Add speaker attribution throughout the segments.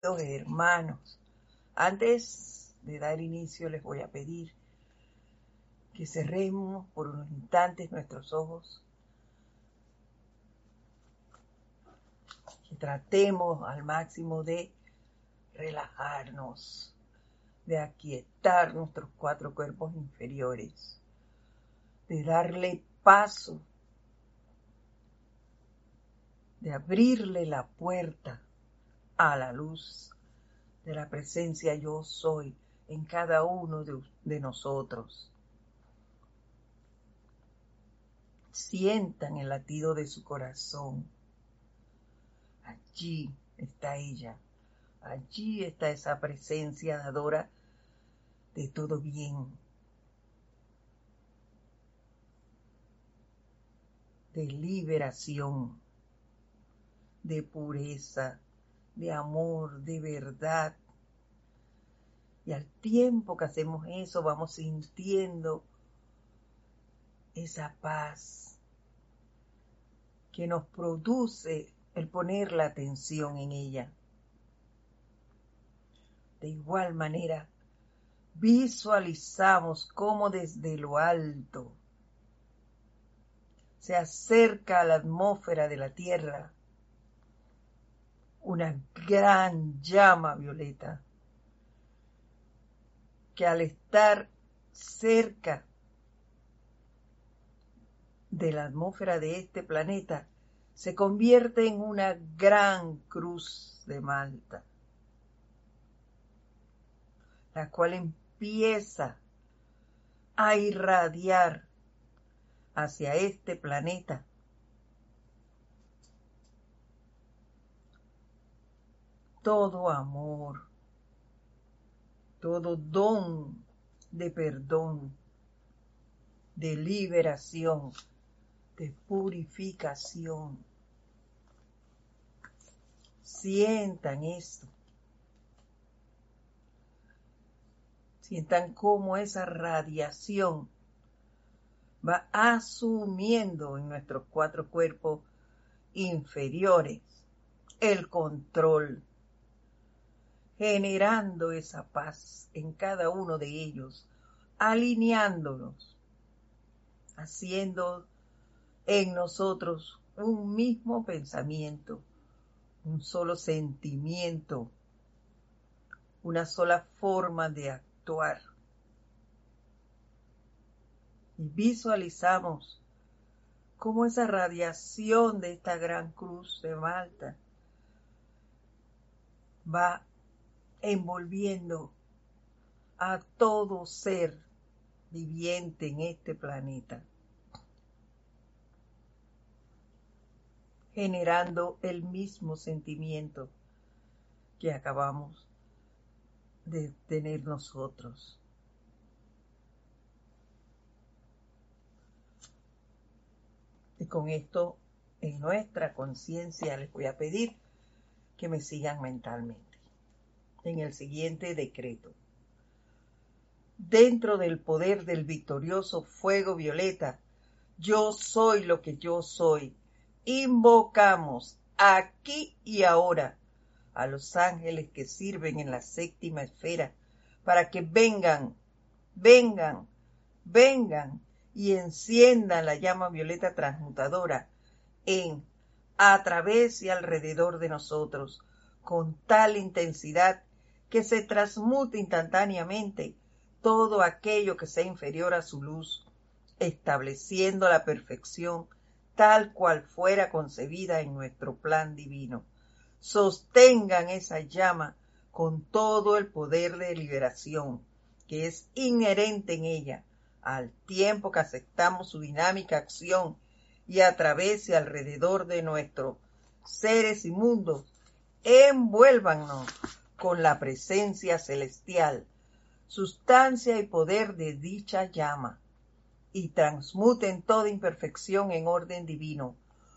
Speaker 1: hermanos, antes de dar inicio les voy a pedir que cerremos por unos instantes nuestros ojos, que tratemos al máximo de relajarnos, de aquietar nuestros cuatro cuerpos inferiores, de darle paso, de abrirle la puerta a la luz de la presencia yo soy en cada uno de, nosotros. Sientan el latido de su corazón. Allí está ella. Allí está esa presencia dadora de todo bien. De liberación, de pureza, de amor, de verdad. Y al tiempo que hacemos eso, vamos sintiendo esa paz que nos produce el poner la atención en ella. De igual manera, visualizamos cómo desde lo alto se acerca a la atmósfera de la Tierra una gran llama violeta que al estar cerca de la atmósfera de este planeta se convierte en una gran cruz de Malta, la cual empieza a irradiar hacia este planeta todo amor, todo don de perdón, de liberación, de purificación. Sientan esto. Sientan cómo esa radiación va asumiendo en nuestros cuatro cuerpos inferiores el control generando esa paz en cada uno de ellos, alineándonos, haciendo en nosotros un mismo pensamiento, un solo sentimiento, una sola forma de actuar. Y visualizamos cómo esa radiación de esta gran cruz de Malta va envolviendo a todo ser viviente en este planeta, generando el mismo sentimiento que acabamos de tener nosotros. Y con esto en nuestra conciencia les voy a pedir que me sigan mentalmente en el siguiente decreto. Dentro del poder del victorioso fuego violeta, yo soy lo que yo soy. Invocamos aquí y ahora a los ángeles que sirven en la séptima esfera para que vengan, vengan, vengan y enciendan la llama violeta transmutadora en, a través y alrededor de nosotros, con tal intensidad que se transmute instantáneamente todo aquello que sea inferior a su luz, estableciendo la perfección tal cual fuera concebida en nuestro plan divino. Sostengan esa llama con todo el poder de liberación que es inherente en ella, al tiempo que aceptamos su dinámica acción y a través y alrededor de nuestros seres y mundos, envuélvanos con la presencia celestial, sustancia y poder de dicha llama, y transmuten toda imperfección en orden divino,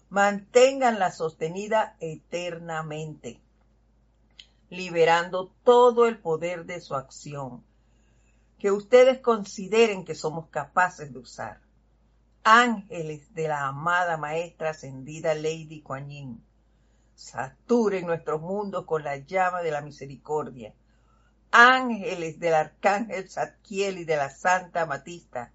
Speaker 1: manténganla sostenida eternamente, liberando todo el poder de su acción, que ustedes consideren que somos capaces de usar. Ángeles de la amada maestra ascendida Lady Kuan saturen nuestros mundos con la llama de la misericordia. Ángeles del arcángel Zadkiel y de la Santa Matista,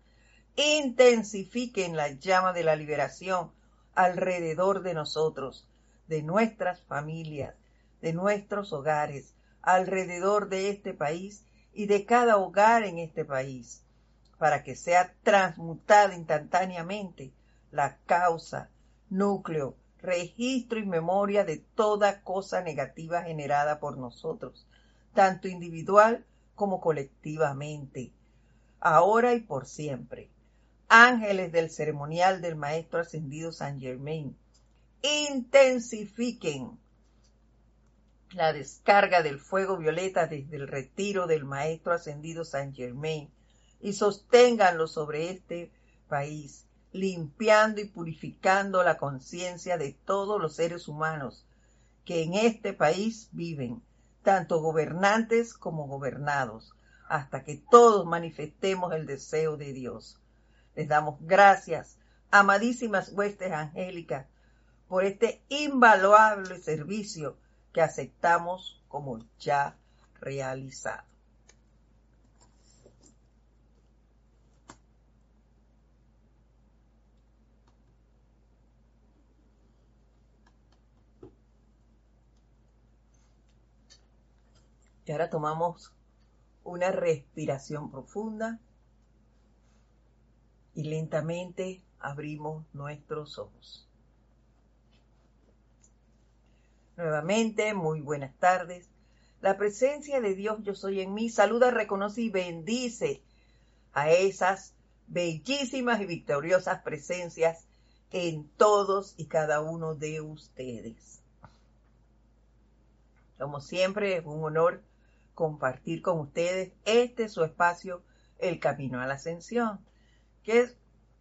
Speaker 1: intensifiquen la llama de la liberación alrededor de nosotros, de nuestras familias, de nuestros hogares, alrededor de este país y de cada hogar en este país, para que sea transmutada instantáneamente la causa, núcleo, registro y memoria de toda cosa negativa generada por nosotros, tanto individual como colectivamente, ahora y por siempre. Ángeles del ceremonial del Maestro Ascendido San Germain, intensifiquen la descarga del fuego violeta desde el retiro del Maestro Ascendido San Germain y sosténganlo sobre este país, limpiando y purificando la conciencia de todos los seres humanos que en este país viven, tanto gobernantes como gobernados, hasta que todos manifestemos el deseo de Dios. Les damos gracias, amadísimas huestes angélicas, por este invaluable servicio que aceptamos como ya realizado. Y ahora tomamos una respiración profunda y lentamente abrimos nuestros ojos. Nuevamente, muy buenas tardes. La presencia de Dios yo soy en mí. Saluda, reconoce y bendice a esas bellísimas y victoriosas presencias en todos y cada uno de ustedes. Como siempre, es un honor compartir con ustedes este su espacio, El Camino a la Ascensión, que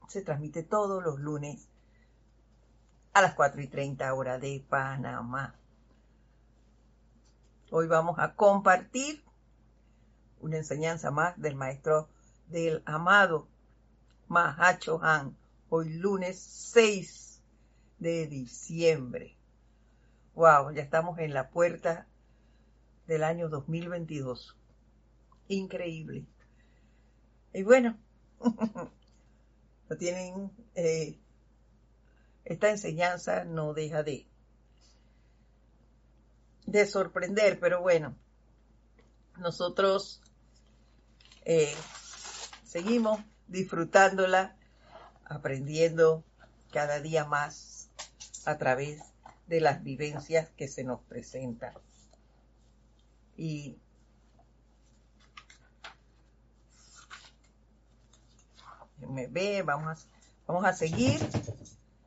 Speaker 1: se transmite todos los lunes a las 4 y 30 horas de Panamá. Hoy vamos a compartir una enseñanza más del maestro del amado Mahacho Han, hoy lunes 6 de diciembre. Wow, ya estamos en la puerta del año 2022. Increíble. Y bueno, no tienen, eh, esta enseñanza no deja de, de sorprender, pero bueno, nosotros eh, seguimos disfrutándola, aprendiendo cada día más a través de las vivencias que se nos presentan y me ve, vamos a, vamos a seguir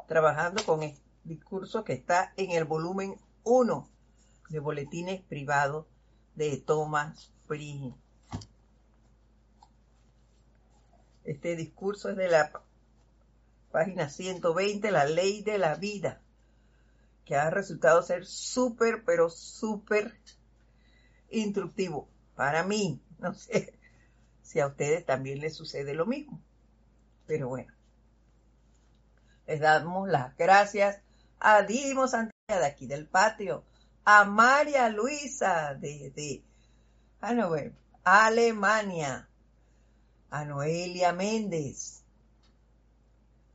Speaker 1: trabajando con el discurso que está en el volumen 1 de boletines privados de Thomas Free. Este discurso es de la página 120, la ley de la vida, que ha resultado ser súper, pero súper instructivo para mí. No sé si a ustedes también les sucede lo mismo. Pero bueno, les damos las gracias a Dimo Santiago de aquí del patio, a María Luisa de, Alemania, a Noelia Méndez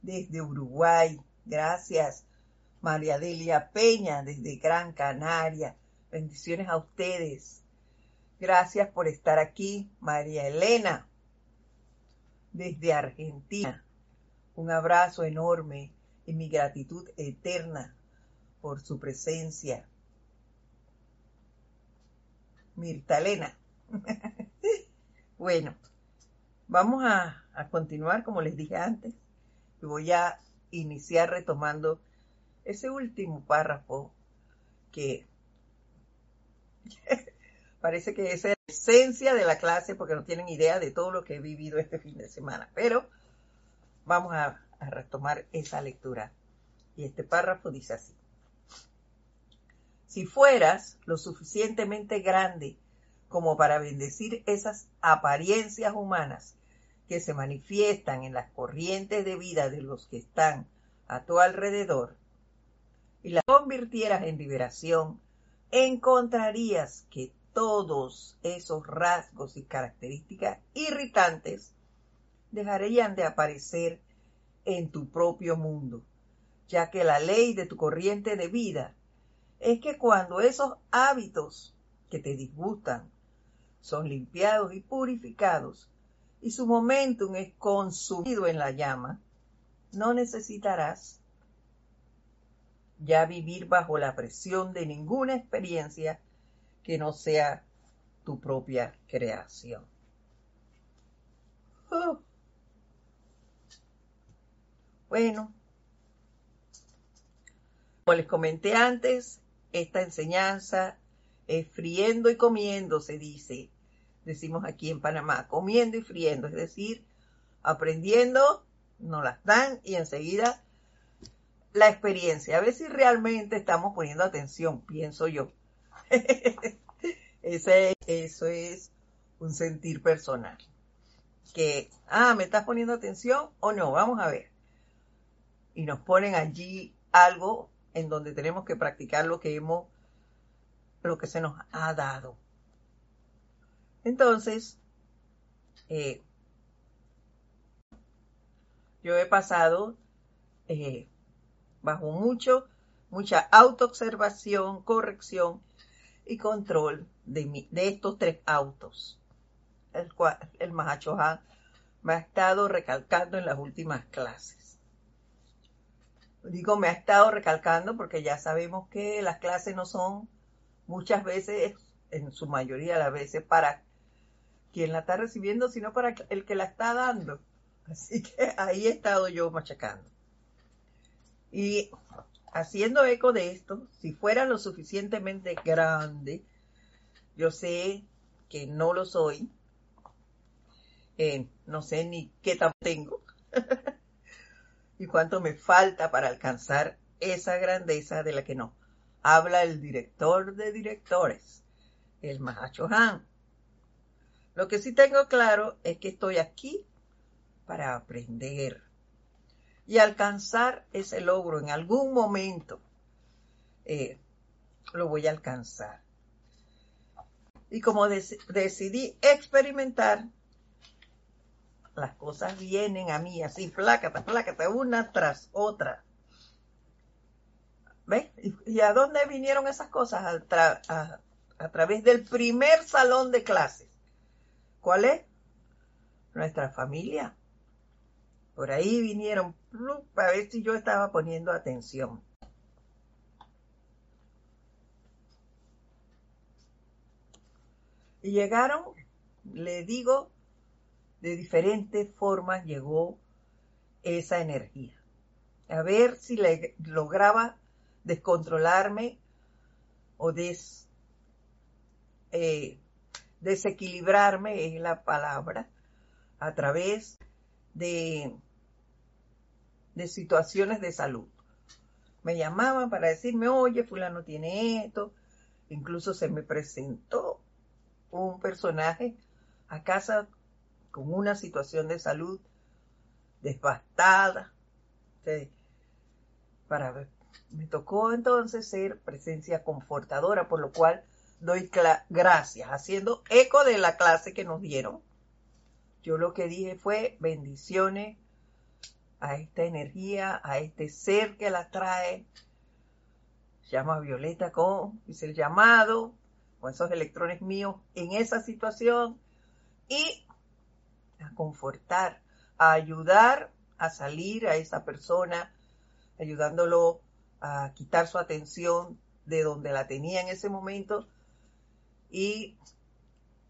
Speaker 1: desde Uruguay, gracias. María Delia Peña desde Gran Canaria, bendiciones a ustedes. Gracias por estar aquí, María Elena, desde Argentina. Un abrazo enorme y mi gratitud eterna por su presencia. Mirta Elena. bueno, vamos a, a continuar como les dije antes y voy a iniciar retomando ese último párrafo que Parece que esa es la esencia de la clase porque no tienen idea de todo lo que he vivido este fin de semana. Pero vamos a, retomar esa lectura. Y este párrafo dice así. Si fueras lo suficientemente grande como para bendecir esas apariencias humanas que se manifiestan en las corrientes de vida de los que están a tu alrededor, y la convirtieras en liberación, encontrarías que todos esos rasgos y características irritantes dejarían de aparecer en tu propio mundo, ya que la ley de tu corriente de vida es que cuando esos hábitos que te disgustan son limpiados y purificados y su momentum es consumido en la llama, no necesitarás ya vivir bajo la presión de ninguna experiencia que no sea tu propia creación. Oh. Bueno, como les comenté antes, esta enseñanza es friendo y comiendo, se dice. Decimos aquí en Panamá, comiendo y friendo, es decir, aprendiendo, nos las dan y enseguida la experiencia. A ver si realmente estamos poniendo atención, pienso yo. Eso es un sentir personal. Que, ah, ¿me estás poniendo atención o no? Vamos a ver. Y nos ponen allí algo en donde tenemos que practicar lo que hemos, lo que se nos ha dado. Entonces, eh, yo he pasado eh, bajo mucho, mucha autoobservación, corrección y control de, de estos tres autos, el cual el Mahacho me ha estado recalcando en las últimas clases. Digo, me ha estado recalcando porque ya sabemos que las clases no son muchas veces, en su mayoría de las veces, para quien la está recibiendo, sino para el que la está dando. Así que ahí he estado yo machacando. Y haciendo eco de esto, si fuera lo suficientemente grande, yo sé que no lo soy, eh, no sé ni qué tan tengo y cuánto me falta para alcanzar esa grandeza de la que no habla el director de directores, el Mahacho Han. Lo que sí tengo claro es que estoy aquí para aprender y alcanzar ese logro en algún momento. Eh, lo voy a alcanzar. Y como decidí experimentar, las cosas vienen a mí así, plácata, plácata, una tras otra. ¿Ves? ¿Y, a dónde vinieron esas cosas? A, a través del primer salón de clases. ¿Cuál es? Nuestra familia. Por ahí vinieron para ver si yo estaba poniendo atención. Y llegaron, le digo, de diferentes formas llegó esa energía. A ver si le lograba descontrolarme o des, eh, desequilibrarme, es la palabra, a través de, de situaciones de salud. Me llamaban para decirme, oye, fulano tiene esto. Incluso se me presentó un personaje a casa con una situación de salud devastada. Para me tocó entonces ser presencia confortadora, por lo cual doy gracias, haciendo eco de la clase que nos dieron yo lo que dije fue bendiciones a esta energía, a este ser que la trae. Llama a Violeta con, hice el llamado con esos electrones míos en esa situación y a confortar, a ayudar a salir a esa persona, ayudándolo a quitar su atención de donde la tenía en ese momento y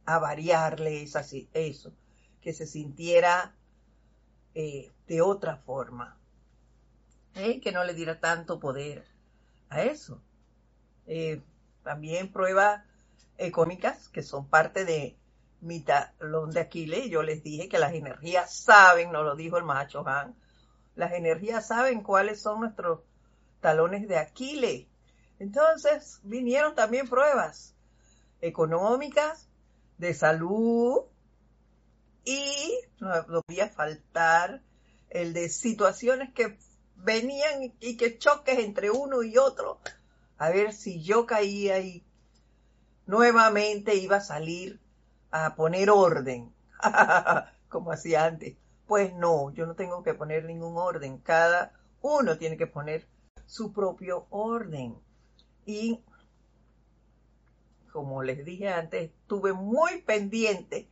Speaker 1: a variarle eso que se sintiera eh, de otra forma, ¿eh? que no le diera tanto poder a eso. Eh, también pruebas económicas que son parte de mi talón de Aquiles. Yo les dije que las energías saben, nos lo dijo el macho Han, las energías saben cuáles son nuestros talones de Aquiles. Entonces vinieron también pruebas económicas, de salud, y no podía faltar el de situaciones que venían y que choques entre uno y otro, a ver si yo caía y nuevamente iba a salir a poner orden, como hacía antes. Pues no, yo no tengo que poner ningún orden, cada uno tiene que poner su propio orden. Y como les dije antes, estuve muy pendiente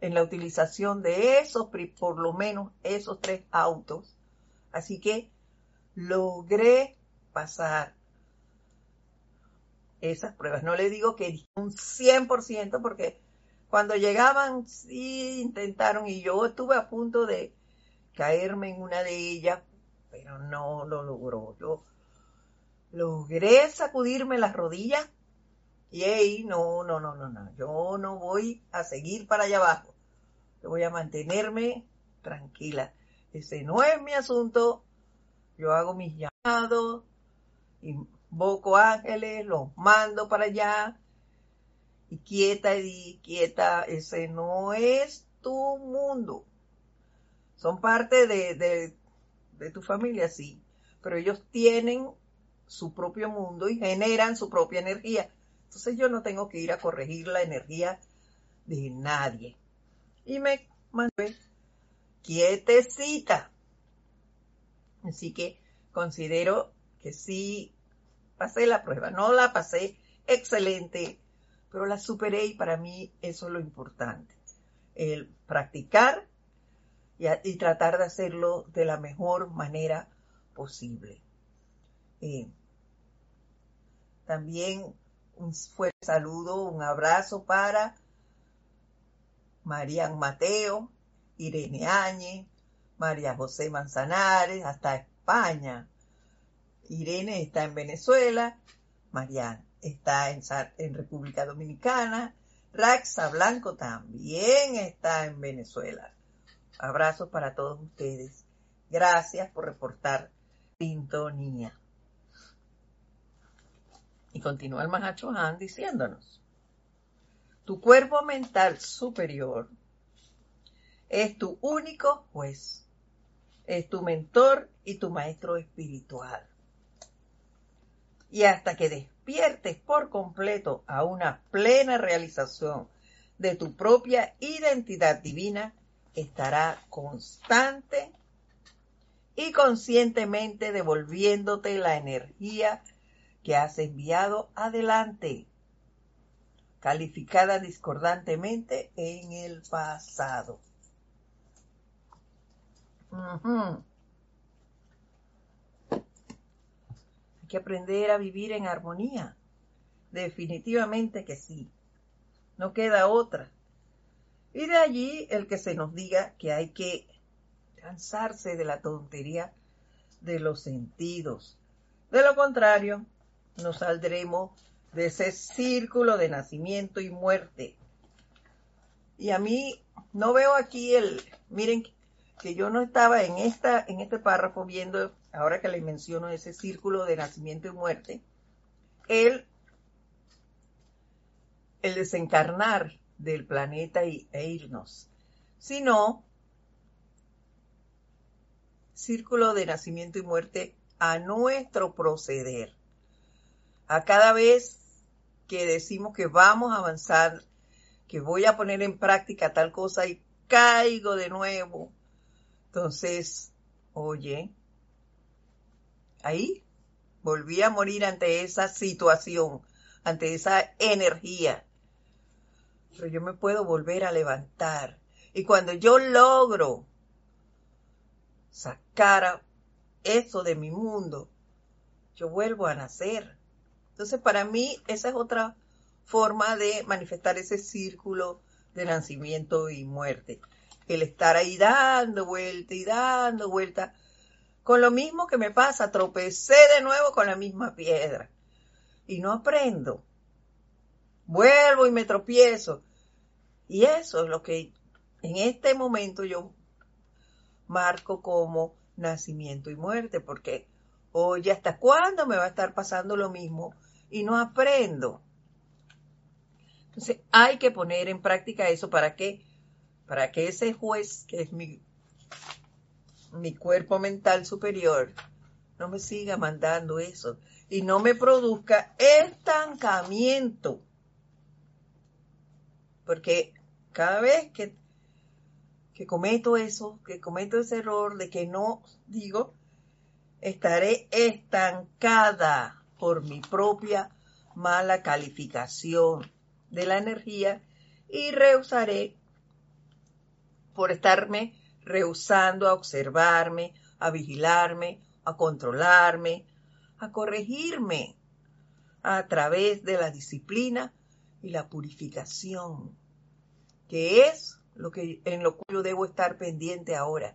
Speaker 1: en la utilización de esos, por lo menos esos tres autos. Así que logré pasar esas pruebas. No le digo que un 100% porque cuando llegaban sí intentaron y yo estuve a punto de caerme en una de ellas, pero no lo logró. Yo logré sacudirme las rodillas y ahí no, no, no, no, no. Yo no voy a seguir para allá abajo. Yo voy a mantenerme tranquila. Ese no es mi asunto. Yo hago mis llamados, invoco ángeles, los mando para allá. Y quieta y quieta, ese no es tu mundo. Son parte de, de, de tu familia, sí, pero ellos tienen su propio mundo y generan su propia energía. Entonces yo no tengo que ir a corregir la energía de nadie. Y me mantuve quietecita. Así que considero que sí pasé la prueba. No la pasé excelente, pero la superé y para mí eso es lo importante. El practicar y, tratar de hacerlo de la mejor manera posible. Eh, también un fuerte saludo, un abrazo para María Mateo, Irene Áñez, María José Manzanares, hasta España. Irene está en Venezuela, María está en, en República Dominicana, Raxa Blanco también está en Venezuela. Abrazos para todos ustedes. Gracias por reportar sintonía. Y continúa el Mahacho Han diciéndonos, tu cuerpo mental superior es tu único juez, es tu mentor y tu maestro espiritual. Y hasta que despiertes por completo a una plena realización de tu propia identidad divina, estará constante y conscientemente devolviéndote la energía que has enviado adelante, calificada discordantemente en el pasado. Hay que aprender a vivir en armonía. Definitivamente que sí. No queda otra. Y de allí el que se nos diga que hay que cansarse de la tontería de los sentidos. De lo contrario, nos saldremos de ese círculo de nacimiento y muerte. Y a mí no veo aquí el, miren que yo no estaba en esta, en este párrafo viendo, ahora que le menciono ese círculo de nacimiento y muerte, el, el desencarnar del planeta y, e irnos, sino círculo de nacimiento y muerte a nuestro proceder a cada vez que decimos que vamos a avanzar, que voy a poner en práctica tal cosa y caigo de nuevo. Entonces, oye, ahí volví a morir ante esa situación, ante esa energía. Pero yo me puedo volver a levantar. Y cuando yo logro sacar eso de mi mundo, yo vuelvo a nacer. Entonces, para mí, esa es otra forma de manifestar ese círculo de nacimiento y muerte. El estar ahí dando vuelta y dando vuelta. Con lo mismo que me pasa, tropecé de nuevo con la misma piedra. Y no aprendo. Vuelvo y me tropiezo. Y eso es lo que en este momento yo marco como nacimiento y muerte, porque, oye, ¿hasta cuándo me va a estar pasando lo mismo y no aprendo. Entonces hay que poner en práctica eso para que, para que ese juez, que es mi, mi cuerpo mental superior no me siga mandando eso y no me produzca estancamiento. Porque cada vez que, que cometo eso, que cometo ese error de que no digo, estaré estancada por mi propia mala calificación de la energía y rehusaré por estarme rehusando a observarme, a vigilarme, a controlarme, a corregirme a través de la disciplina y la purificación, que es lo que en lo que yo debo estar pendiente ahora,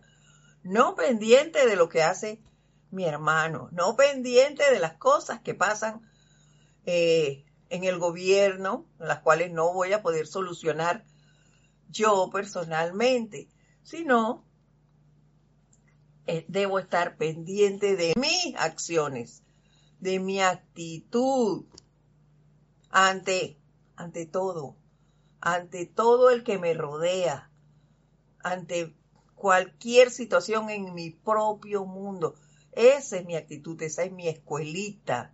Speaker 1: no pendiente de lo que hace mi hermano, no pendiente de las cosas que pasan eh, en el gobierno, las cuales no voy a poder solucionar yo personalmente, sino eh, debo estar pendiente de mis acciones, de mi actitud ante, ante todo, ante todo el que me rodea, ante cualquier situación en mi propio mundo. Esa es mi actitud, esa es mi escuelita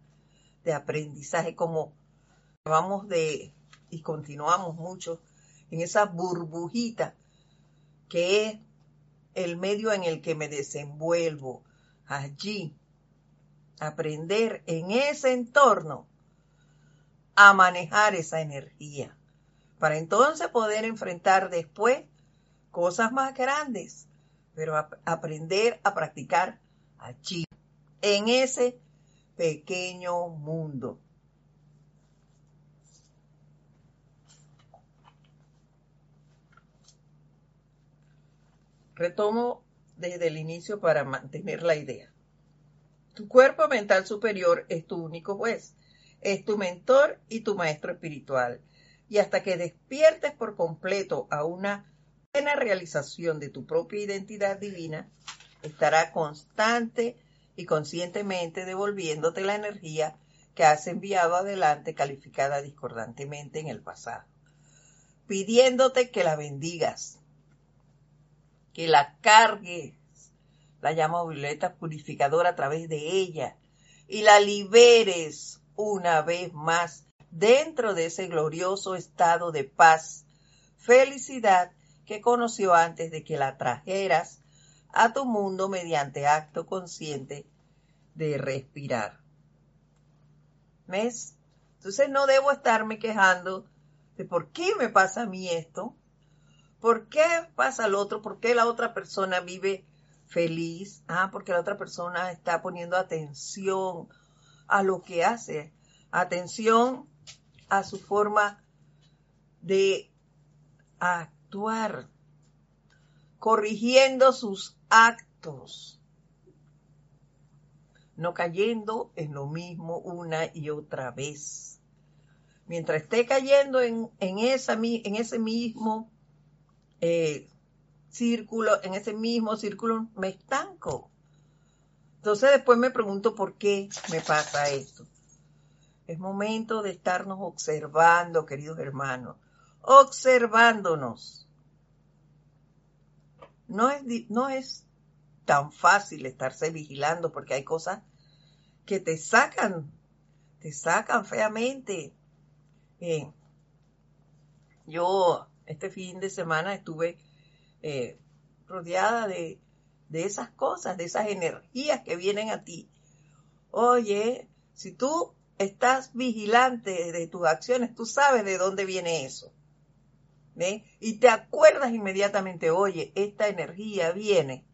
Speaker 1: de aprendizaje, como vamos de y continuamos mucho en esa burbujita que es el medio en el que me desenvuelvo. Allí, aprender en ese entorno a manejar esa energía, para entonces poder enfrentar después cosas más grandes, pero aprender a practicar allí, en ese pequeño mundo. Retomo desde el inicio para mantener la idea. Tu cuerpo mental superior es tu único juez, es tu mentor y tu maestro espiritual. Y hasta que despiertes por completo a una plena realización de tu propia identidad divina, estará constante y conscientemente devolviéndote la energía que has enviado adelante calificada discordantemente en el pasado, pidiéndote que la bendigas, que la cargues, la llama violeta purificadora a través de ella, y la liberes una vez más dentro de ese glorioso estado de paz, felicidad que conoció antes de que la trajeras a tu mundo mediante acto consciente de respirar. ¿Ves? Entonces no debo estarme quejando de por qué me pasa a mí esto, ¿Por qué pasa al otro? ¿Por qué la otra persona vive feliz? Ah, porque la otra persona está poniendo atención a lo que hace, atención a su forma de actuar, corrigiendo sus actos, no cayendo en lo mismo una y otra vez. Mientras esté cayendo en, en ese mismo eh, círculo, en ese mismo círculo me estanco. Entonces después me pregunto por qué me pasa esto. Es momento de estarnos observando, queridos hermanos, observándonos. No es, no es tan fácil estarse vigilando porque hay cosas que te sacan, te sacan feamente. Eh, yo este fin de semana estuve eh, rodeada de, de esas cosas, de esas energías que vienen a ti. Oye, si tú estás vigilante de tus acciones, tú sabes de dónde viene eso. Y te acuerdas inmediatamente, oye, esta energía viene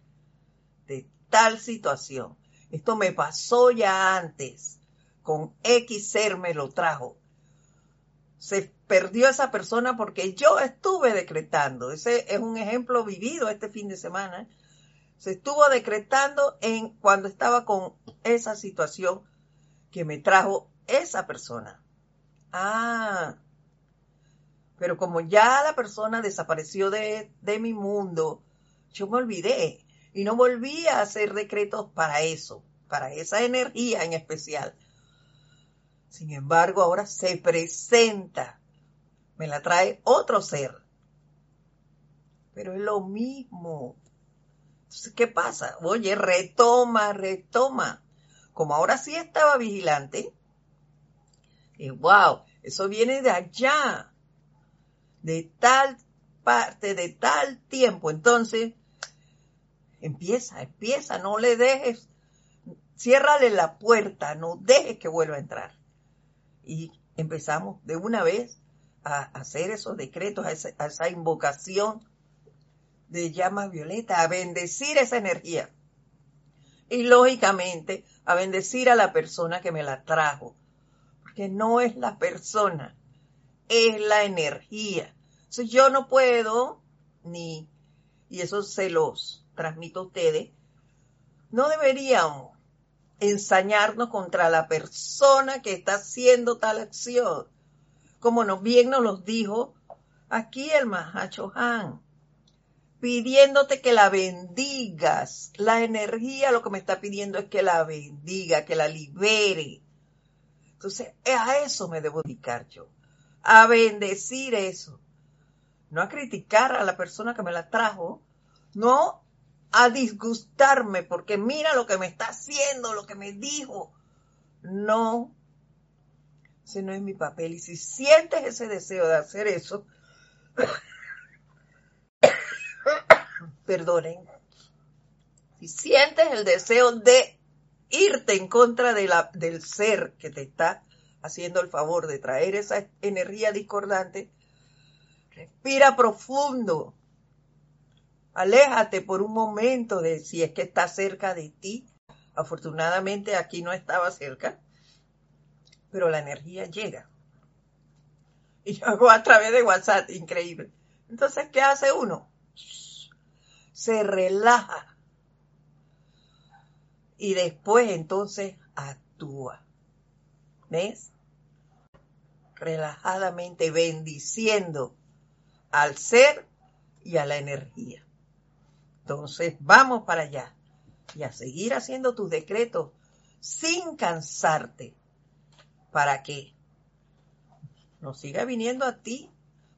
Speaker 1: de tal situación. Esto me pasó ya antes. Con X ser me lo trajo se perdió esa persona porque yo estuve decretando. Ese es un ejemplo vivido este fin de semana. Se estuvo decretando en cuando estaba con esa situación que me trajo esa persona. Ah, pero como ya la persona desapareció de, de mi mundo, yo me olvidé y no volví a hacer decretos para eso, para esa energía en especial. Sin embargo, ahora se presenta, me la trae otro ser. Pero es lo mismo, Entonces, ¿qué pasa? Oye, retoma, retoma. Como ahora sí estaba vigilante, y wow, eso viene de allá, de tal parte, de tal tiempo. Entonces, empieza, empieza, no le dejes, ciérrale la puerta, no dejes que vuelva a entrar. Y empezamos de una vez a hacer esos decretos, a esa, esa invocación de llama violeta, a bendecir esa energía. Y lógicamente, a bendecir a la persona que me la trajo, que no es la persona, es la energía. Entonces yo no puedo, ni, y eso se los transmito a ustedes, no deberíamos ensañarnos contra la persona que está haciendo tal acción, como nos bien nos los dijo aquí el Mahacho Han, pidiéndote que la bendigas. La energía lo que me está pidiendo es que la bendiga, que la libere. Entonces, a eso me debo dedicar yo, a bendecir eso, no a criticar a la persona que me la trajo, no a disgustarme porque mira lo que me está haciendo, lo que me dijo. No, ese no es mi papel. Y si sientes ese deseo de hacer eso, perdonen, si sientes el deseo de irte en contra de la, del ser que te está haciendo el favor de traer esa energía discordante, respira profundo. Aléjate por un momento de si es que está cerca de ti. Afortunadamente aquí no estaba cerca, pero la energía llega. Y yo hago a través de WhatsApp, increíble. Entonces, ¿qué hace uno? Se relaja y después entonces actúa. ¿Ves? Relajadamente bendiciendo al ser y a la energía. Entonces, vamos para allá y a seguir haciendo tus decretos sin cansarte para que no siga viniendo a ti,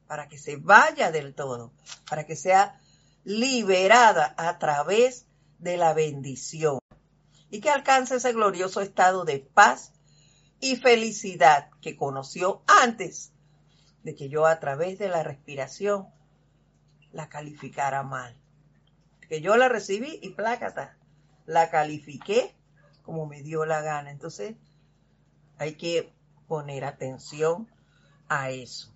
Speaker 1: para que se vaya del todo, para que sea liberada a través de la bendición y que alcance ese glorioso estado de paz y felicidad que conoció antes de que yo a través de la respiración la calificara mal. Que yo la recibí y plácata, la califiqué como me dio la gana. Entonces hay que poner atención a eso.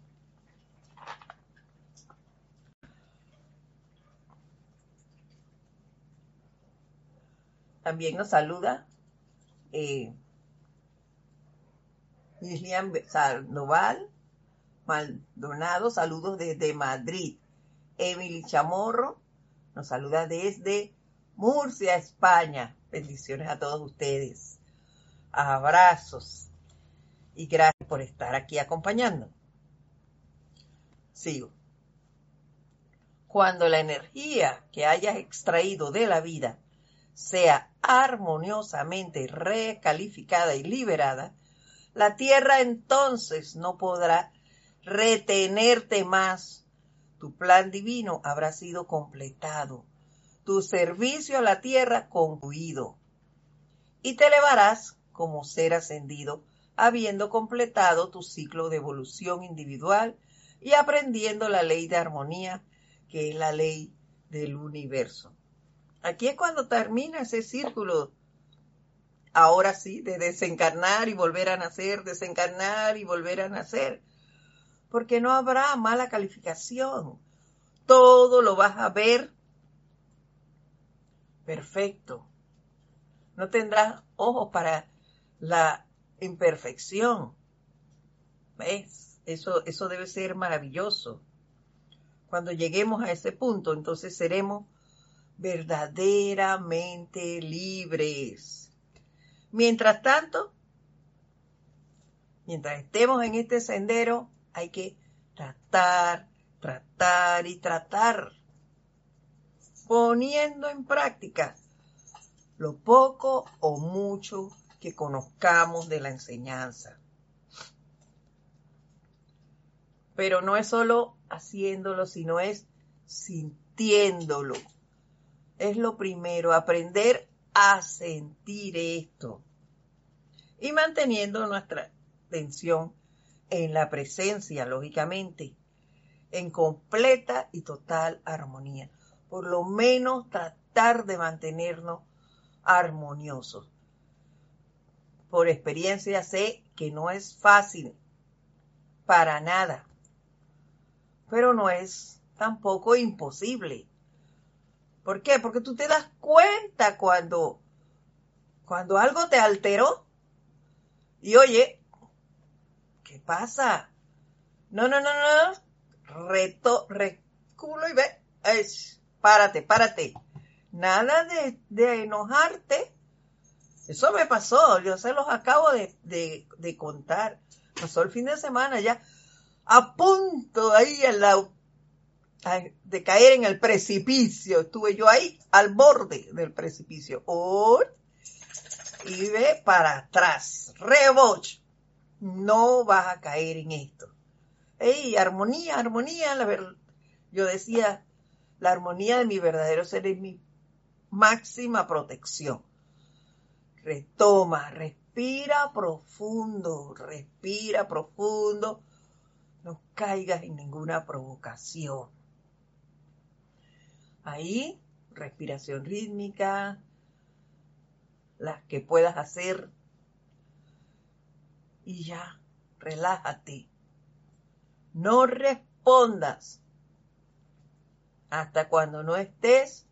Speaker 1: También nos saluda eh, Lilian Sandoval Maldonado, saludos desde Madrid. Emily Chamorro nos saluda desde Murcia, España. Bendiciones a todos ustedes. Abrazos. Y gracias por estar aquí acompañando. Sigo. Cuando la energía que hayas extraído de la vida sea armoniosamente recalificada y liberada, la tierra entonces no podrá retenerte más. Tu plan divino habrá sido completado, tu servicio a la tierra concluido, y te elevarás como ser ascendido, habiendo completado tu ciclo de evolución individual y aprendiendo la ley de armonía, que es la ley del universo. Aquí es cuando termina ese círculo, ahora sí, de desencarnar y volver a nacer, desencarnar y volver a nacer. Porque no habrá mala calificación. Todo lo vas a ver perfecto. No tendrás ojos para la imperfección. ¿Ves? Eso, eso debe ser maravilloso. Cuando lleguemos a ese punto, entonces seremos verdaderamente libres. Mientras tanto, mientras estemos en este sendero, hay que tratar, tratar y tratar, poniendo en práctica lo poco o mucho que conozcamos de la enseñanza. Pero no es solo haciéndolo, sino es sintiéndolo es lo primero, aprender a sentir esto y manteniendo nuestra atención en la presencia, lógicamente, en completa y total armonía. Por lo menos tratar de mantenernos armoniosos. Por experiencia sé que no es fácil para nada, pero no es tampoco imposible. ¿Por qué? Porque tú te das cuenta cuando, cuando algo te alteró. Y oye, ¿qué pasa? No, no, no, no. Reto, reculo y ve. Es, párate, párate. Nada de, de, enojarte. Eso me pasó, yo se los acabo de, de, de contar. Pasó el fin de semana ya a punto ahí en la de caer en el precipicio. Estuve yo ahí al borde del precipicio. y ve para atrás. Reboch. No vas a caer en esto. Ey, armonía, armonía. La Yo decía, la armonía de mi verdadero ser es mi máxima protección. Retoma, respira profundo, respira profundo. No caigas en ninguna provocación. Ahí, respiración rítmica, las que puedas hacer. Y ya, relájate. No respondas hasta cuando no estés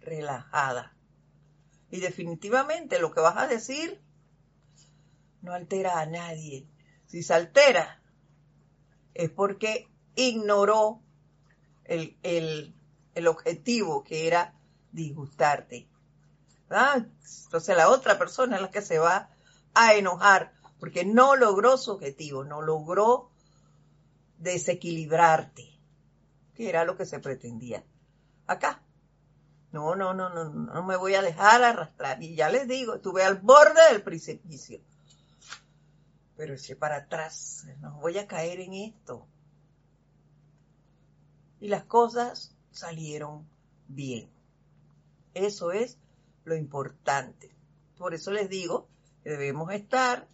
Speaker 1: relajada. Y definitivamente lo que vas a decir no altera a nadie. Si se altera, es porque ignoró el, el, el objetivo que era disgustarte. Entonces la otra persona es la que se va a enojar porque no logró su objetivo, no logró desequilibrarte, que era lo que se pretendía. Acá. No, no, no, no, no me voy a dejar arrastrar. Y ya les digo, estuve al borde del precipicio. Pero eché para atrás, no voy a caer en esto. Y las cosas salieron bien. Eso es lo importante. Por eso les digo que debemos estar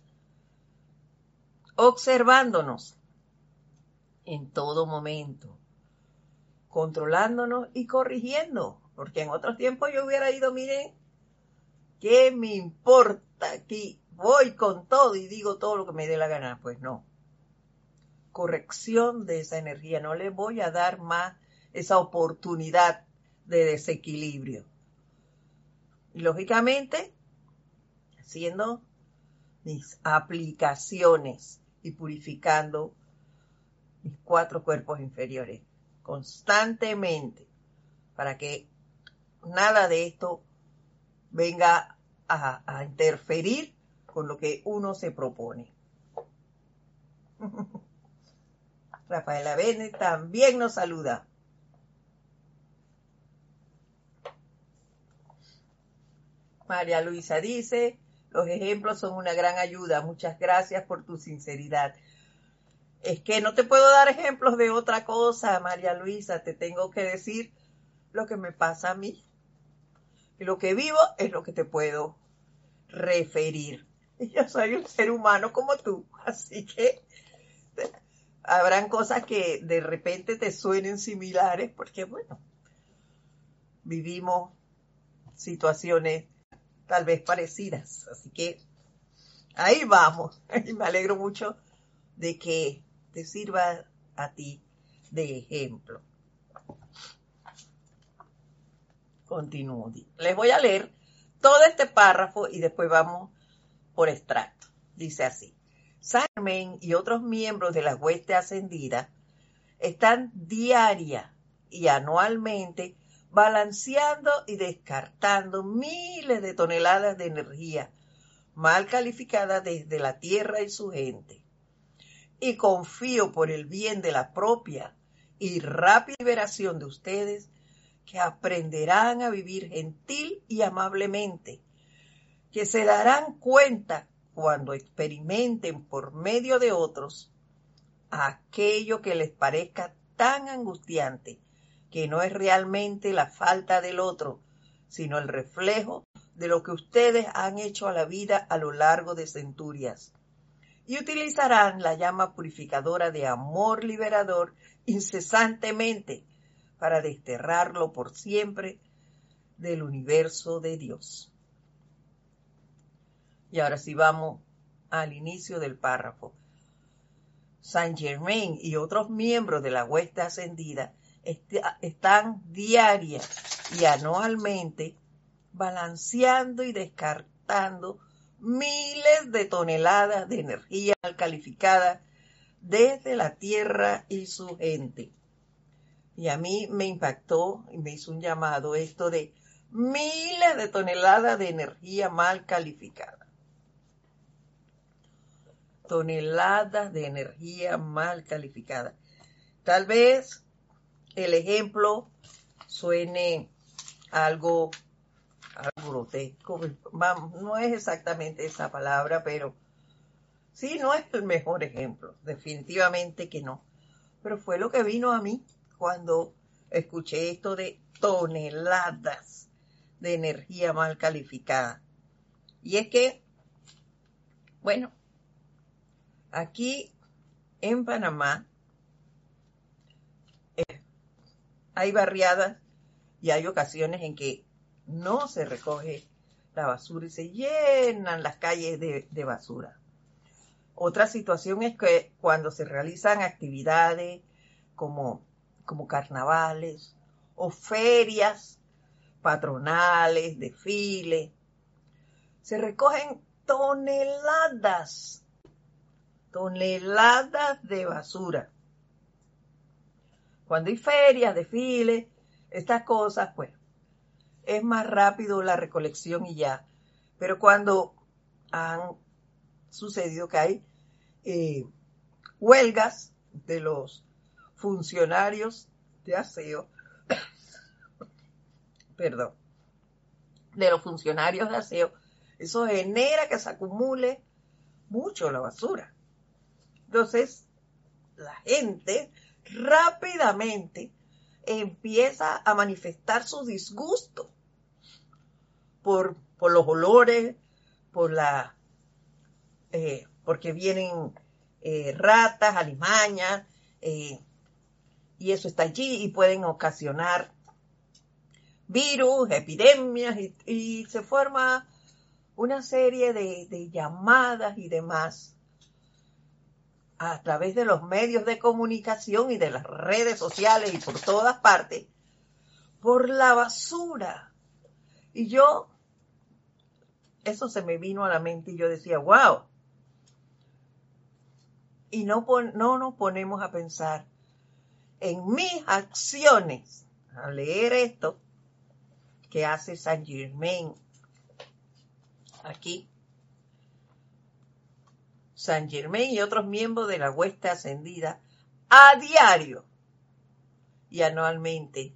Speaker 1: observándonos en todo momento, controlándonos y corrigiendo, porque en otros tiempos yo hubiera ido, miren, ¿qué me importa aquí? Voy con todo y digo todo lo que me dé la gana. Pues no. Corrección de esa energía. No le voy a dar más esa oportunidad de desequilibrio. Lógicamente, haciendo mis aplicaciones y purificando mis cuatro cuerpos inferiores constantemente para que nada de esto venga a, a interferir con lo que uno se propone. Rafaela Bene también nos saluda. María Luisa dice, los ejemplos son una gran ayuda. Muchas gracias por tu sinceridad. Es que no te puedo dar ejemplos de otra cosa, María Luisa. Te tengo que decir lo que me pasa a mí. Lo que vivo es lo que te puedo referir. Yo soy un ser humano como tú, así que habrán cosas que de repente te suenen similares porque, bueno, vivimos situaciones tal vez parecidas. Así que ahí vamos. Y me alegro mucho de que te sirva a ti de ejemplo. Continúo. Les voy a leer todo este párrafo y después vamos por extracto. Dice así. Simon y otros miembros de la hueste ascendida están diaria y anualmente balanceando y descartando miles de toneladas de energía mal calificada desde la Tierra y su gente. Y confío por el bien de la propia y rápida liberación de ustedes que aprenderán a vivir gentil y amablemente, que se darán cuenta cuando experimenten por medio de otros aquello que les parezca tan angustiante que no es realmente la falta del otro, sino el reflejo de lo que ustedes han hecho a la vida a lo largo de centurias. Y utilizarán la llama purificadora de amor liberador incesantemente para desterrarlo por siempre del universo de Dios. Y ahora sí vamos al inicio del párrafo. Saint Germain y otros miembros de la huesta ascendida están diaria y anualmente balanceando y descartando miles de toneladas de energía calificada desde la Tierra y su gente. Y a mí me impactó y me hizo un llamado esto de miles de toneladas de energía mal calificada. Toneladas de energía mal calificada. Tal vez el ejemplo suene algo, algo grotesco, no es exactamente esa palabra, pero sí, no es el mejor ejemplo, definitivamente que no. Pero fue lo que vino a mí cuando escuché esto de toneladas de energía mal calificada. Y es que, bueno, aquí en Panamá eh, hay barriadas y hay ocasiones en que no se recoge la basura y se llenan las calles de, basura. Otra situación es que cuando se realizan actividades como, como carnavales o ferias patronales, desfiles, se recogen toneladas, toneladas de basura. Cuando hay ferias, desfiles, estas cosas, pues, es más rápido la recolección y ya. Pero cuando han sucedido que hay eh, huelgas de los funcionarios de aseo, perdón, de los funcionarios de aseo, eso genera que se acumule mucho la basura. Entonces, la gente rápidamente empieza a manifestar su disgusto por, los olores, por la, eh, porque vienen eh, ratas, alimañas, eh, y eso está allí y pueden ocasionar virus, epidemias y, se forma una serie de llamadas y demás a través de los medios de comunicación y de las redes sociales y por todas partes por la basura. Y yo, eso se me vino a la mente y yo decía, wow. Y no, no nos ponemos a pensar en mis acciones al leer esto que hace San Germain aquí San Germain y otros miembros de la huesta ascendida a diario y anualmente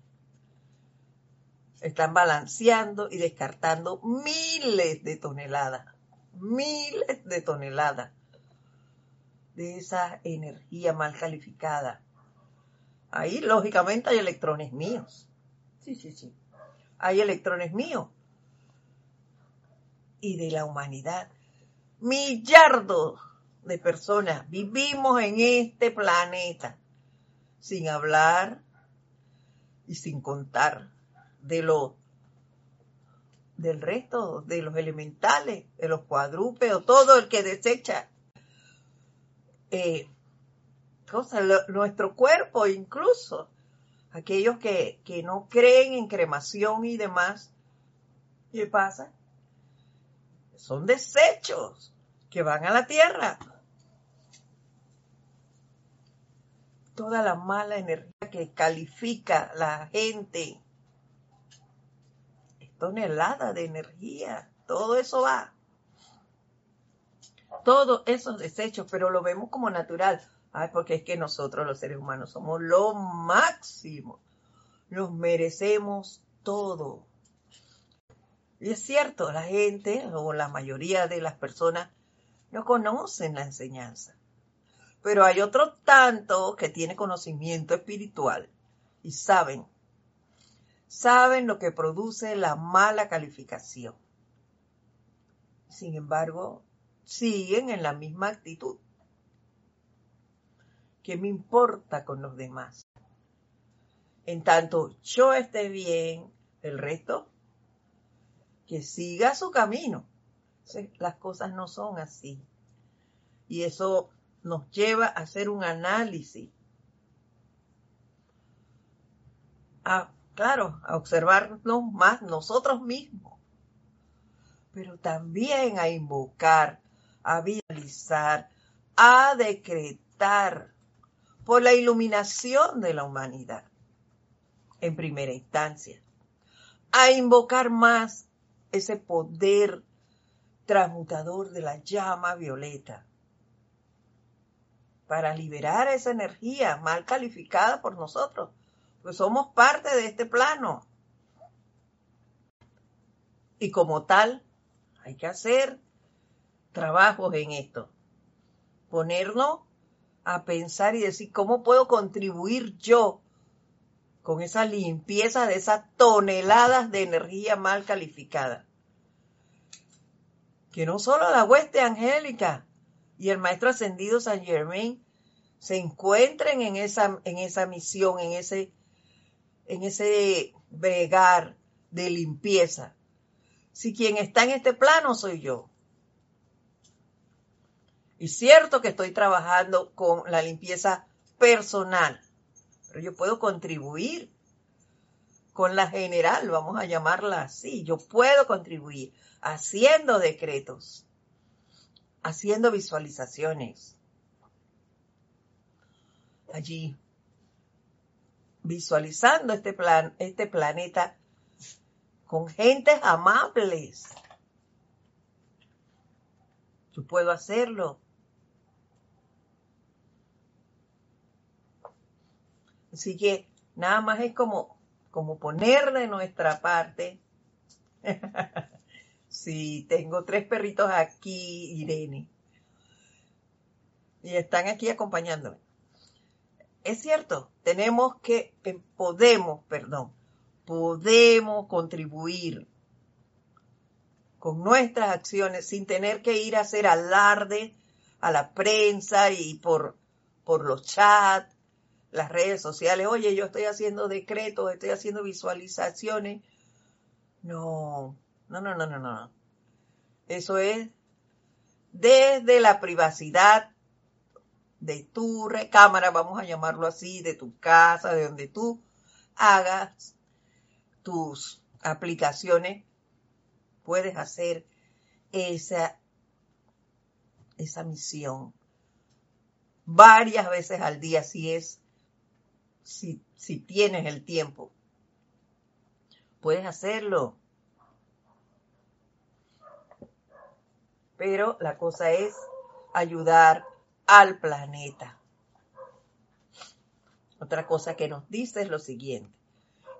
Speaker 1: están balanceando y descartando miles de toneladas, miles de toneladas de esa energía mal calificada. Ahí, lógicamente, hay electrones míos. Sí, sí, sí. Hay electrones míos. Y de la humanidad. Millardos de personas vivimos en este planeta sin hablar y sin contar de lo del resto de los elementales, de los cuadrúpedos, todo el que desecha eh, nuestro cuerpo incluso, aquellos que, que no creen en cremación y demás, ¿qué pasa? Son desechos que van a la tierra. Toda la mala energía que califica la gente. Es tonelada de energía, todo eso va. Todos esos desechos, pero lo vemos como natural. Ay, porque es que nosotros los seres humanos somos lo máximo. Nos merecemos todo. Y es cierto, la gente o la mayoría de las personas no conocen la enseñanza. Pero hay otros tantos que tienen conocimiento espiritual y saben, saben lo que produce la mala calificación. Sin embargo, siguen en la misma actitud. ¿Qué me importa con los demás? En tanto yo esté bien, el resto, que siga su camino. Las cosas no son así. Y eso nos lleva a hacer un análisis. A, claro, a observarnos más nosotros mismos. Pero también a invocar, a visualizar, a decretar por la iluminación de la humanidad en primera instancia, a invocar más ese poder transmutador de la llama violeta para liberar esa energía mal calificada por nosotros, pues somos parte de este plano. Y como tal, hay que hacer trabajos en esto, ponernos a pensar y decir, ¿cómo puedo contribuir yo con esa limpieza de esas toneladas de energía mal calificada. Que no solo la hueste angélica y el maestro ascendido San Germain se encuentren en esa, en esa misión, en ese, en ese bregar de limpieza. Si quien está en este plano soy yo. Y cierto que estoy trabajando con la limpieza personal pero yo puedo contribuir con la general, vamos a llamarla así. Yo puedo contribuir haciendo decretos, haciendo visualizaciones. Allí, visualizando este plan, este planeta con gentes amables. Yo puedo hacerlo Así que nada más es como, como poner de nuestra parte. sí, tengo tres perritos aquí, Irene. Y están aquí acompañándome. Es cierto, tenemos que, podemos, perdón, podemos contribuir con nuestras acciones sin tener que ir a hacer alarde a la prensa y por, por los chats las redes sociales, oye, yo estoy haciendo decretos, estoy haciendo visualizaciones. No, no, no, no, no, no. Eso es desde la privacidad de tu recámara, vamos a llamarlo así, de tu casa, de donde tú hagas tus aplicaciones, puedes hacer esa, esa misión varias veces al día si es si, si tienes el tiempo. Puedes hacerlo. Pero la cosa es ayudar al planeta. Otra cosa que nos dice es lo siguiente.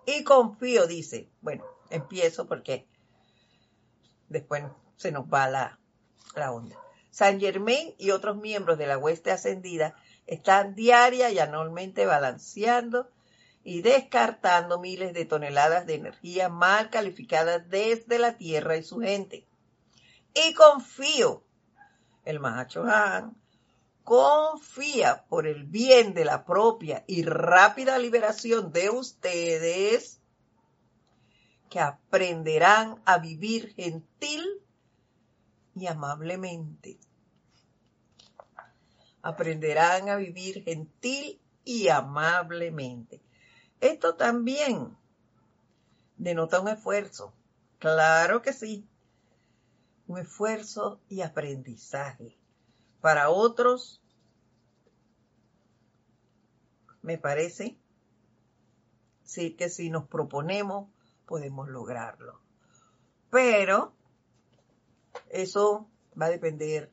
Speaker 1: Y confío, dice, bueno, empiezo porque después se nos va la, onda. San Germain y otros miembros de la hueste ascendida están diaria y anualmente balanceando y descartando miles de toneladas de energía mal calificada desde la Tierra y su gente. Y confío, el Mahacho Han, confía por el bien de la propia y rápida liberación de ustedes, que aprenderán a vivir gentil y amablemente aprenderán a vivir gentil y amablemente. Esto también denota un esfuerzo. Claro que sí. Un esfuerzo y aprendizaje. Para otros, me parece, sí que si nos proponemos, podemos lograrlo. Pero eso va a depender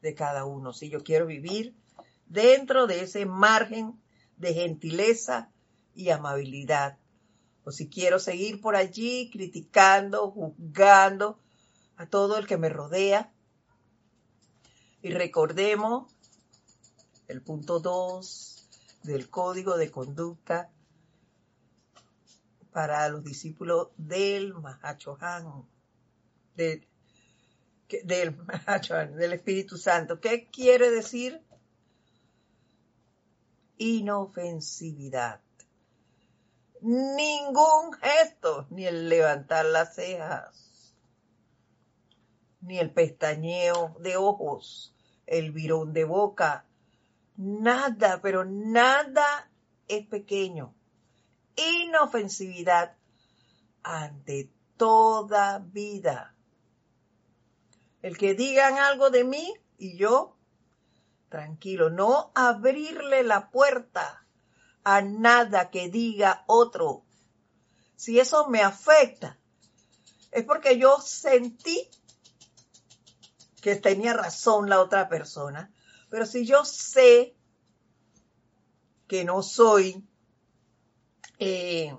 Speaker 1: de cada uno. Si yo quiero vivir dentro de ese margen de gentileza y amabilidad. O si quiero seguir por allí criticando, juzgando a todo el que me rodea. Y recordemos el punto 2 del código de conducta para los discípulos del Mahachohan, del, del, del Espíritu Santo. ¿Qué quiere decir? Inofensividad. Ningún gesto, ni el levantar las cejas, ni el pestañeo de ojos, el virón de boca, nada, pero nada es pequeño. Inofensividad ante toda vida. El que digan algo de mí y yo, tranquilo, no abrirle la puerta a nada que diga otro. Si eso me afecta, es porque yo sentí que tenía razón la otra persona. Pero si yo sé que no soy, eh,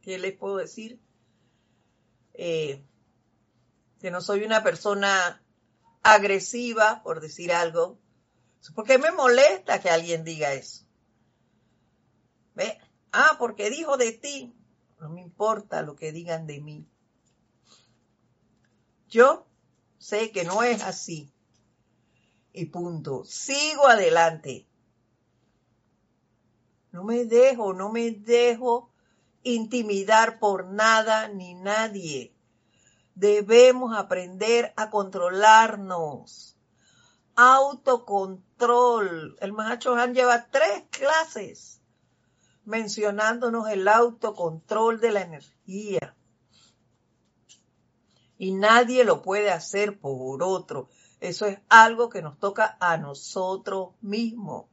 Speaker 1: ¿qué les puedo decir? Eh, que no soy una persona agresiva, por decir algo. ¿Por qué me molesta que alguien diga eso? ¿Ve? Ah, porque dijo de ti. No me importa lo que digan de mí. Yo sé que no es así. Y punto. Sigo adelante. No me dejo, no me dejo intimidar por nada ni nadie. Debemos aprender a controlarnos. Autocontrol. El Mahacho Han lleva tres clases mencionándonos el autocontrol de la energía y nadie lo puede hacer por otro. Eso es algo que nos toca a nosotros mismos.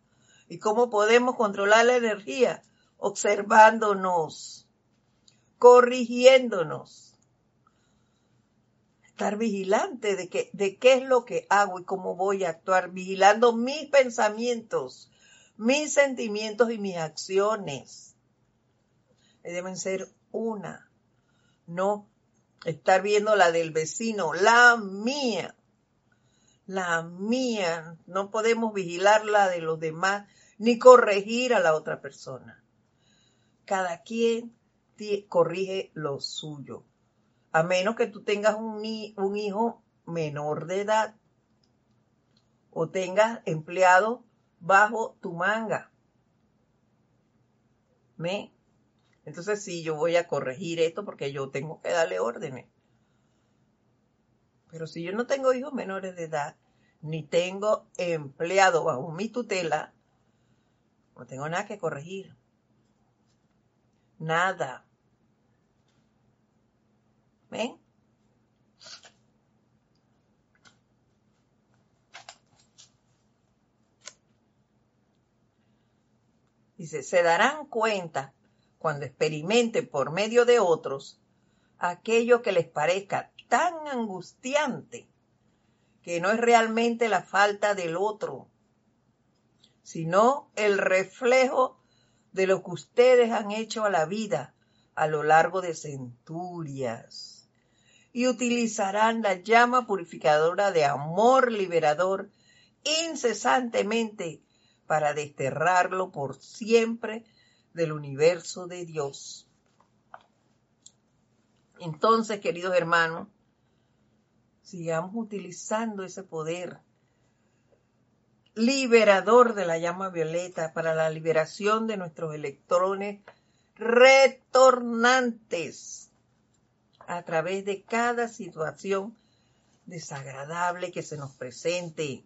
Speaker 1: ¿Y cómo podemos controlar la energía? Observándonos, corrigiéndonos. Estar vigilante de, que, de qué es lo que hago y cómo voy a actuar, vigilando mis pensamientos, mis sentimientos y mis acciones. Deben ser una, no estar viendo la del vecino, la mía, la mía. No podemos vigilar la de los demás ni corregir a la otra persona. Cada quien corrige lo suyo, a menos que tú tengas un, hijo menor de edad o tengas empleado bajo tu manga. ¿Me? Entonces sí, yo voy a corregir esto porque yo tengo que darle órdenes. Pero si yo no tengo hijos menores de edad, ni tengo empleado bajo mi tutela, no tengo nada que corregir. Nada. ¿Ven? Dice, se darán cuenta cuando experimenten por medio de otros aquello que les parezca tan angustiante que no es realmente la falta del otro, sino el reflejo de lo que ustedes han hecho a la vida a lo largo de centurias. Y utilizarán la llama purificadora de amor liberador incesantemente para desterrarlo por siempre del universo de Dios. Entonces, queridos hermanos, sigamos utilizando ese poder liberador de la llama violeta para la liberación de nuestros electrones retornantes a través de cada situación desagradable que se nos presente.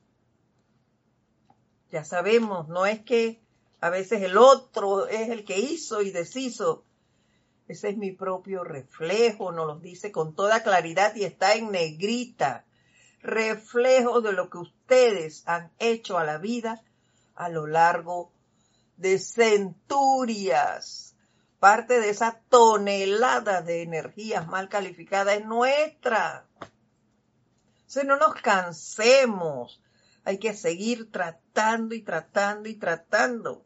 Speaker 1: Ya sabemos, no es que a veces el otro es el que hizo y deshizo. Ese es mi propio reflejo, nos lo dice con toda claridad y está en negrita. Reflejo de lo que ustedes han hecho a la vida a lo largo de centurias. Parte de esa tonelada de energías mal calificadas es nuestra. O no nos cansemos. Hay que seguir tratando y tratando y tratando.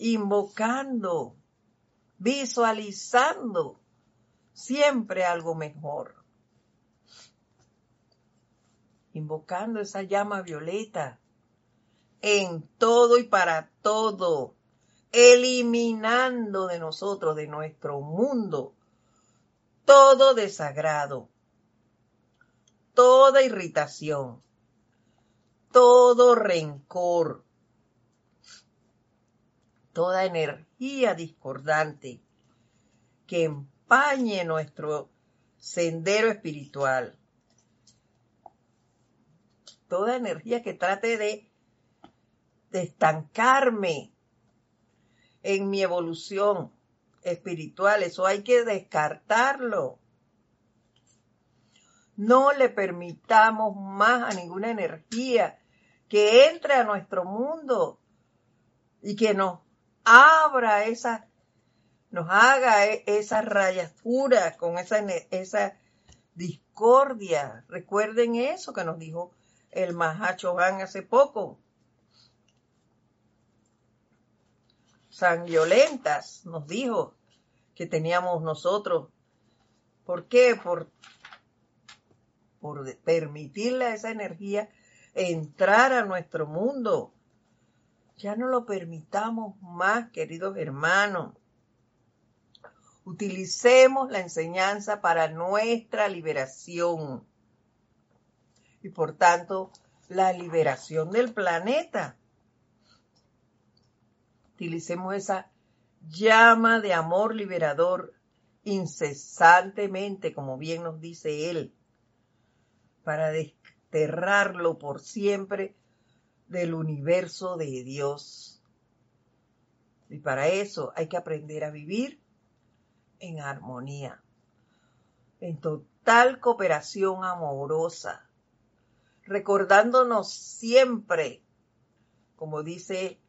Speaker 1: Invocando, visualizando siempre algo mejor. Invocando esa llama violeta en todo y para todo. eliminando de nosotros, de nuestro mundo, todo desagrado, toda irritación, todo rencor, toda energía discordante que empañe nuestro sendero espiritual, toda energía que trate de, estancarme en mi evolución espiritual, eso hay que descartarlo. No le permitamos más a ninguna energía que entre a nuestro mundo y que nos abra esa, nos haga e, esa rayadura con esa, esa discordia. Recuerden eso que nos dijo el Mahacho Han hace poco. San violentas nos dijo que teníamos nosotros. ¿Por qué? Por, por permitirle a esa energía entrar a nuestro mundo. Ya no lo permitamos más, queridos hermanos. Utilicemos la enseñanza para nuestra liberación y por tanto la liberación del planeta. Utilicemos esa llama de amor liberador incesantemente, como bien nos dice él, para desterrarlo por siempre del universo de Dios. Y para eso hay que aprender a vivir en armonía, en total cooperación amorosa, recordándonos siempre, como dice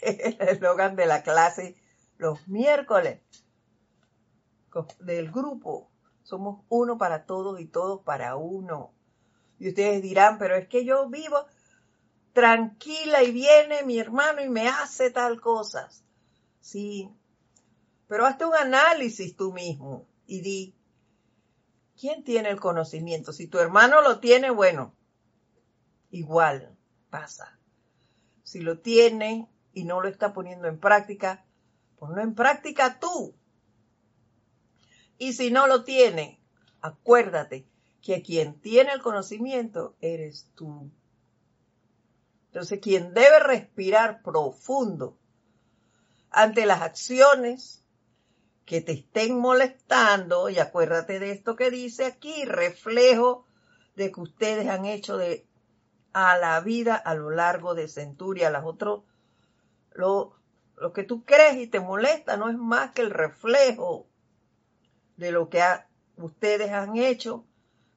Speaker 1: el eslogan de la clase, los miércoles del grupo, somos uno para todos y todos para uno. Y ustedes dirán, pero es que yo vivo tranquila y viene mi hermano y me hace tal cosas. Sí, pero hazte un análisis tú mismo y di, ¿quién tiene el conocimiento? Si tu hermano lo tiene, bueno, igual pasa. Si lo tiene y no lo está poniendo en práctica, ponlo en práctica tú. Y si no lo tiene, acuérdate que quien tiene el conocimiento eres tú. Entonces, quien debe respirar profundo ante las acciones que te estén molestando, y acuérdate de esto que dice aquí, reflejo de que ustedes han hecho de a la vida a lo largo de centuria, las otros, lo, lo que tú crees y te molesta no es más que el reflejo de lo que ustedes han hecho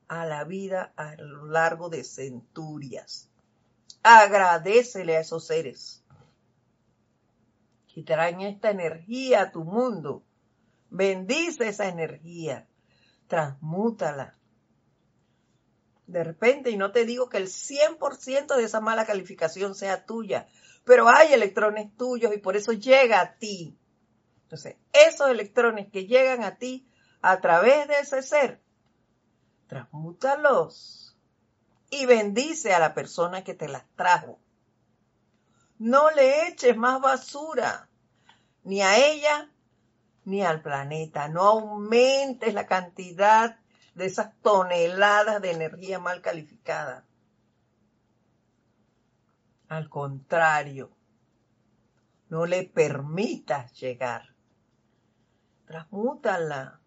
Speaker 1: a la vida a lo largo de centurias. Agradecele a esos seres que traen esta energía a tu mundo. Bendice esa energía, transmútala. De repente, y no te digo que el 100% de esa mala calificación sea tuya, pero hay electrones tuyos y por eso llega a ti. Entonces, esos electrones que llegan a ti a través de ese ser, transmútalos y bendice a la persona que te las trajo. No le eches más basura, ni a ella ni al planeta. No aumentes la cantidad de esas toneladas de energía mal calificada. Al contrario, no le permitas llegar. Transmútala.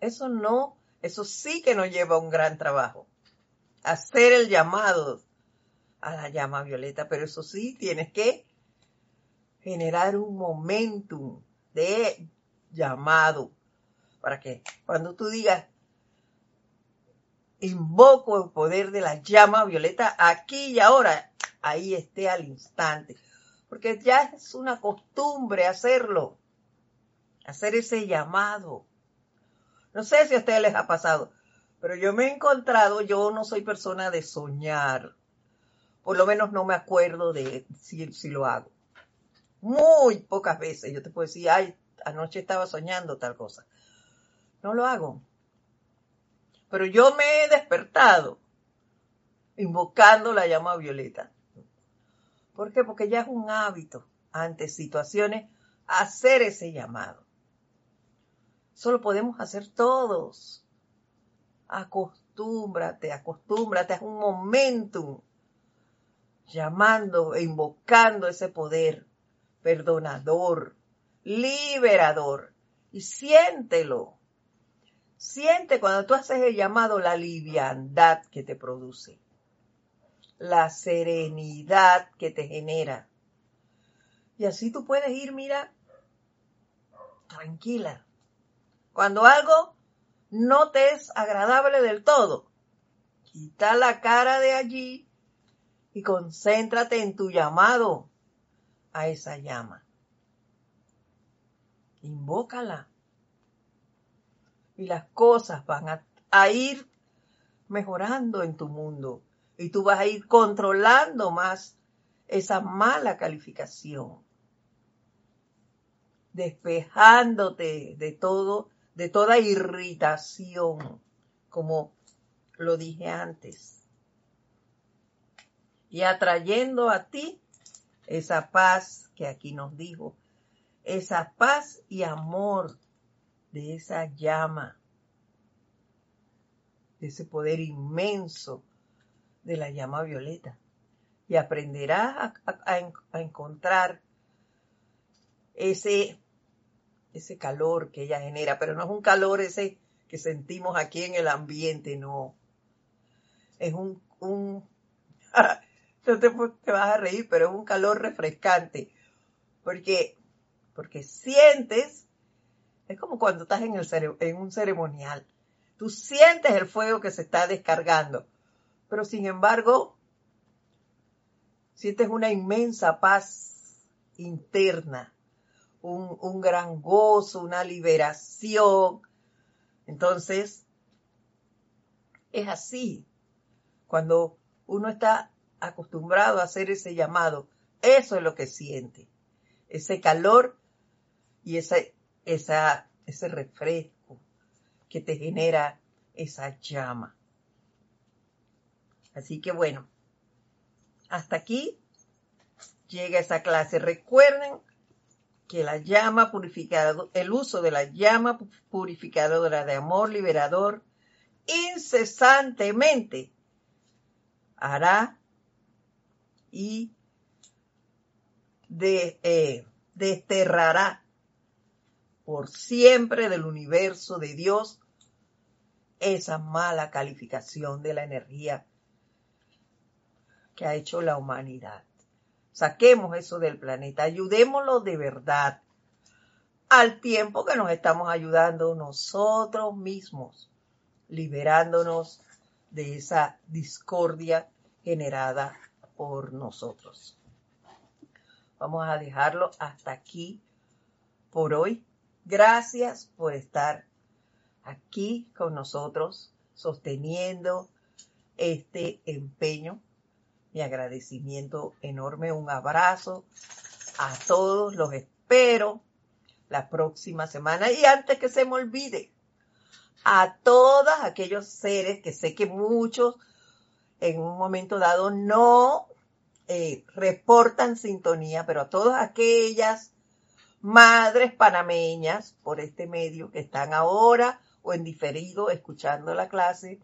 Speaker 1: Eso no, eso sí que nos lleva a un gran trabajo. Hacer el llamado a la llama violeta, pero eso sí, tienes que generar un momentum de llamado para que cuando tú digas, invoco el poder de la llama violeta aquí y ahora, ahí esté al instante. Porque ya es una costumbre hacerlo, hacer ese llamado. No sé si a ustedes les ha pasado, pero yo me he encontrado, yo no soy persona de soñar. Por lo menos no me acuerdo de si, si lo hago. Muy pocas veces yo te puedo decir, ay, anoche estaba soñando tal cosa. No lo hago. Pero yo me he despertado invocando la llama violeta. ¿Por qué? Porque ya es un hábito ante situaciones hacer ese llamado. Eso lo podemos hacer todos. Acostúmbrate, acostúmbrate, es un momentum llamando e invocando ese poder perdonador, liberador. Y siéntelo. Siente cuando tú haces el llamado la liviandad que te produce, la serenidad que te genera. Y así tú puedes ir, mira, tranquila. Cuando algo no te es agradable del todo, quita la cara de allí y concéntrate en tu llamado a esa llama. Invócala. Y las cosas van a, ir mejorando en tu mundo. Y tú vas a ir controlando más esa mala calificación, despejándote de todo, de toda irritación, como lo dije antes, y atrayendo a ti esa paz que aquí nos dijo, esa paz y amor de esa llama, de ese poder inmenso de la llama violeta. Y aprenderás a, encontrar ese, ese calor que ella genera, pero no es un calor ese que sentimos aquí en el ambiente, no. Es un, un te, te, vas a reír, pero es un calor refrescante, porque, porque sientes es como cuando estás en, el en un ceremonial. Tú sientes el fuego que se está descargando, pero sin embargo, sientes una inmensa paz interna, un, un gran gozo, una liberación. Entonces, es así. Cuando uno está acostumbrado a hacer ese llamado, eso es lo que siente. Ese calor y ese esa, ese refresco que te genera esa llama. Así que bueno, hasta aquí llega esa clase. Recuerden que la llama purificadora, el uso de la llama purificadora de amor liberador incesantemente hará y eh, desterrará por siempre del universo de Dios esa mala calificación de la energía que ha hecho la humanidad. Saquemos eso del planeta, ayudémoslo de verdad, al tiempo que nos estamos ayudando nosotros mismos, liberándonos de esa discordia generada por nosotros. Vamos a dejarlo hasta aquí por hoy. Gracias por estar aquí con nosotros, sosteniendo este empeño. Mi agradecimiento enorme, un abrazo a todos, los espero la próxima semana y antes que se me olvide, a todos aquellos seres que sé que muchos en un momento dado no eh, reportan sintonía, pero a todas aquellas madres panameñas por este medio que están ahora o en diferido escuchando la clase.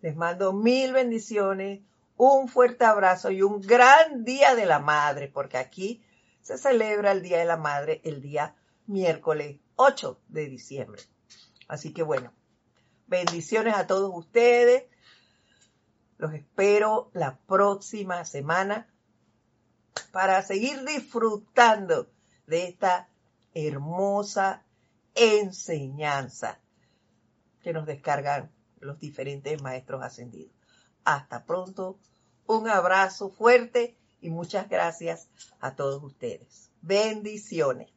Speaker 1: Les mando mil bendiciones, un fuerte abrazo y un gran día de la madre, porque aquí se celebra el Día de la Madre el día miércoles 8 de diciembre. Así que bueno, bendiciones a todos ustedes. Los espero la próxima semana para seguir disfrutando de esta hermosa enseñanza que nos descargan los diferentes maestros ascendidos. Hasta pronto, un abrazo fuerte y muchas gracias a todos ustedes. Bendiciones.